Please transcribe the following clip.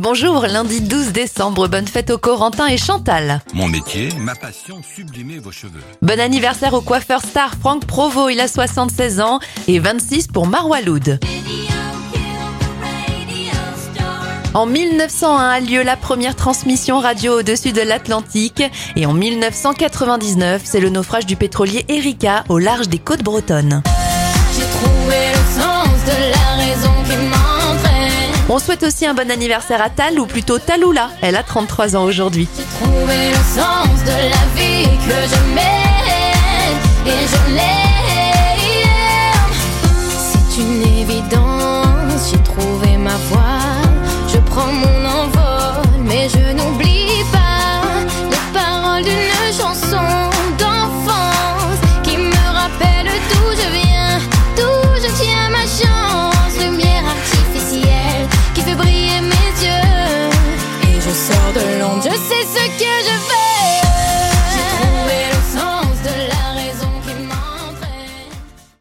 Bonjour, lundi 12 décembre, bonne fête aux Corentin et Chantal. Mon métier, ma passion, sublimer vos cheveux. Bon anniversaire au coiffeur star Franck Provo, il a 76 ans, et 26 pour Marwa Loud. En 1901 a lieu la première transmission radio au-dessus de l'Atlantique et en 1999, c'est le naufrage du pétrolier Erika au large des côtes bretonnes. J'ai trouvé aussi un bon anniversaire à Tal ou plutôt Taloula, elle a 33 ans aujourd'hui. Une évidence, j'ai trouvé ma. Je sors de l'ombre, je sais ce que je veux.